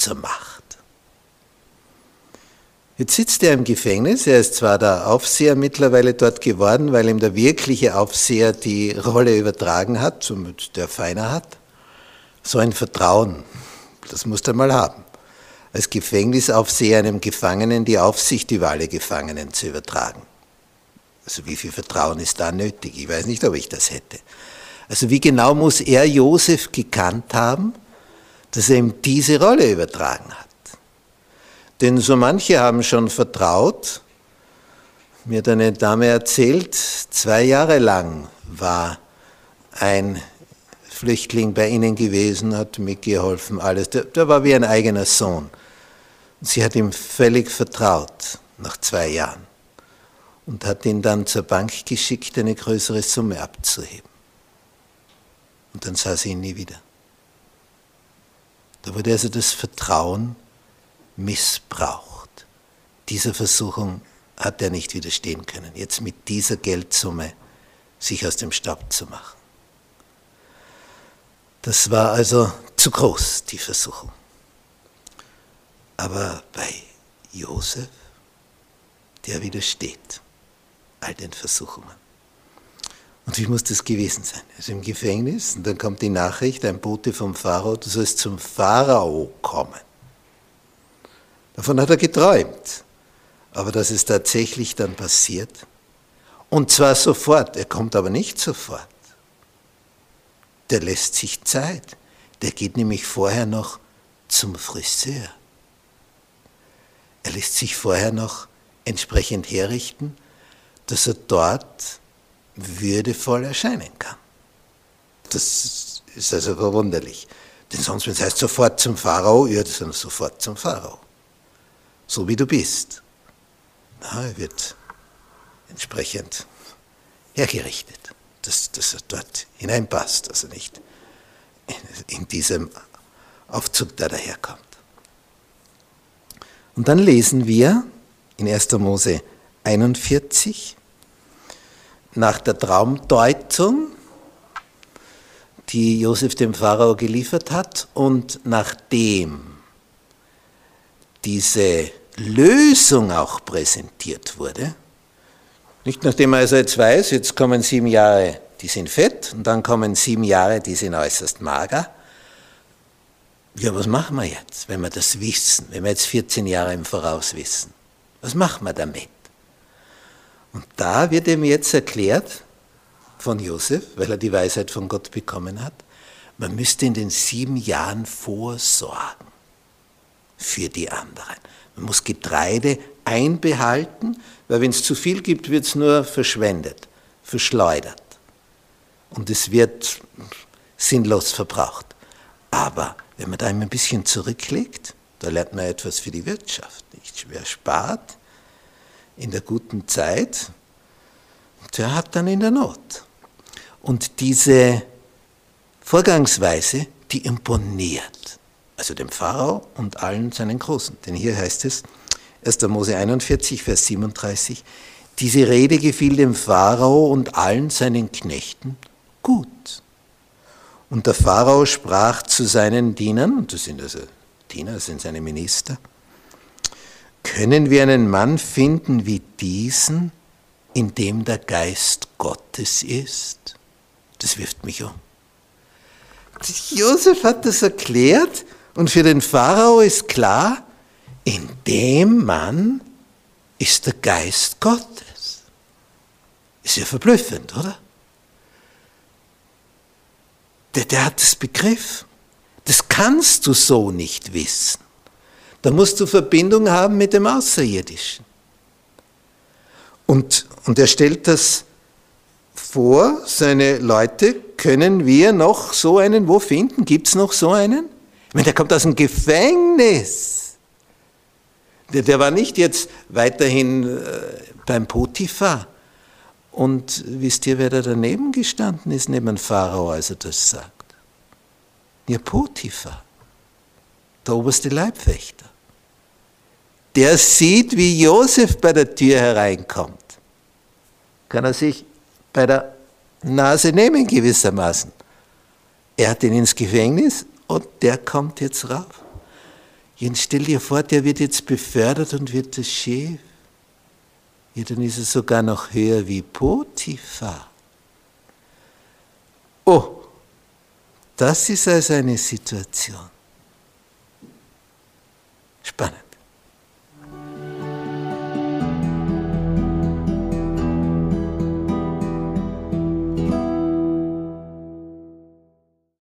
zur Macht. Jetzt sitzt er im Gefängnis, er ist zwar der Aufseher mittlerweile dort geworden, weil ihm der wirkliche Aufseher die Rolle übertragen hat, somit der Feiner hat. So ein Vertrauen, das muss er mal haben. Als Gefängnisaufseher einem Gefangenen die Aufsicht über alle Gefangenen zu übertragen. Also wie viel Vertrauen ist da nötig? Ich weiß nicht, ob ich das hätte. Also wie genau muss er Josef gekannt haben, dass er ihm diese Rolle übertragen hat. Denn so manche haben schon vertraut. Mir hat eine Dame erzählt, zwei Jahre lang war ein Flüchtling bei ihnen gewesen, hat mitgeholfen, alles. Der, der war wie ein eigener Sohn. Sie hat ihm völlig vertraut nach zwei Jahren und hat ihn dann zur Bank geschickt, eine größere Summe abzuheben. Und dann sah sie ihn nie wieder. Da wurde also das Vertrauen missbraucht. Dieser Versuchung hat er nicht widerstehen können, jetzt mit dieser Geldsumme sich aus dem Staub zu machen. Das war also zu groß, die Versuchung. Aber bei Josef, der widersteht all den Versuchungen. Und wie muss das gewesen sein? Also im Gefängnis und dann kommt die Nachricht, ein Bote vom Pharao, du sollst zum Pharao kommen. Davon hat er geträumt. Aber dass es tatsächlich dann passiert, und zwar sofort, er kommt aber nicht sofort. Der lässt sich Zeit. Der geht nämlich vorher noch zum Friseur. Er lässt sich vorher noch entsprechend herrichten, dass er dort würdevoll erscheinen kann. Das ist also verwunderlich. Denn sonst, wenn es heißt sofort zum Pharao, ja, das ist sofort zum Pharao. So wie du bist. Na, er wird entsprechend hergerichtet, dass, dass er dort hineinpasst, dass er nicht in, diesem Aufzug da daherkommt. Und dann lesen wir in 1. Mose 41, nach der Traumdeutung, die Josef dem Pharao geliefert hat, und nachdem diese Lösung auch präsentiert wurde, nicht nachdem er also jetzt weiß, jetzt kommen sieben Jahre, die sind fett, und dann kommen sieben Jahre, die sind äußerst mager. Ja, was machen wir jetzt, wenn wir das wissen, wenn wir jetzt 14 Jahre im Voraus wissen? Was machen wir damit? Und da wird ihm jetzt erklärt von Josef, weil er die Weisheit von Gott bekommen hat, man müsste in den sieben Jahren vorsorgen für die anderen. Man muss Getreide einbehalten, weil wenn es zu viel gibt, wird es nur verschwendet, verschleudert. Und es wird sinnlos verbraucht. Aber wenn man da ein bisschen zurücklegt, da lernt man etwas für die Wirtschaft. Nicht? Wer spart, in der guten Zeit, der hat dann in der Not. Und diese Vorgangsweise, die imponiert. Also dem Pharao und allen seinen Großen. Denn hier heißt es, 1. Mose 41, Vers 37, diese Rede gefiel dem Pharao und allen seinen Knechten gut. Und der Pharao sprach zu seinen Dienern, und das sind also Diener, das sind seine Minister, können wir einen Mann finden wie diesen, in dem der Geist Gottes ist? Das wirft mich um. Josef hat das erklärt und für den Pharao ist klar, in dem Mann ist der Geist Gottes. Ist ja verblüffend, oder? Der, der hat das begriffen. Das kannst du so nicht wissen. Da musst du Verbindung haben mit dem Außerirdischen. Und, und er stellt das vor, seine Leute, können wir noch so einen wo finden? Gibt es noch so einen? Ich meine, der kommt aus dem Gefängnis. Der, der war nicht jetzt weiterhin äh, beim Potiphar. Und wisst ihr, wer da daneben gestanden ist, neben dem Pharao, als er das sagt? Ja, Potiphar, der oberste Leibwächter. Der sieht, wie Josef bei der Tür hereinkommt. Kann er sich bei der Nase nehmen gewissermaßen. Er hat ihn ins Gefängnis und der kommt jetzt rauf. Jetzt stell dir vor, der wird jetzt befördert und wird das Chef. Ja, dann ist er sogar noch höher wie Potiphar. Oh, das ist also eine Situation. Bennett.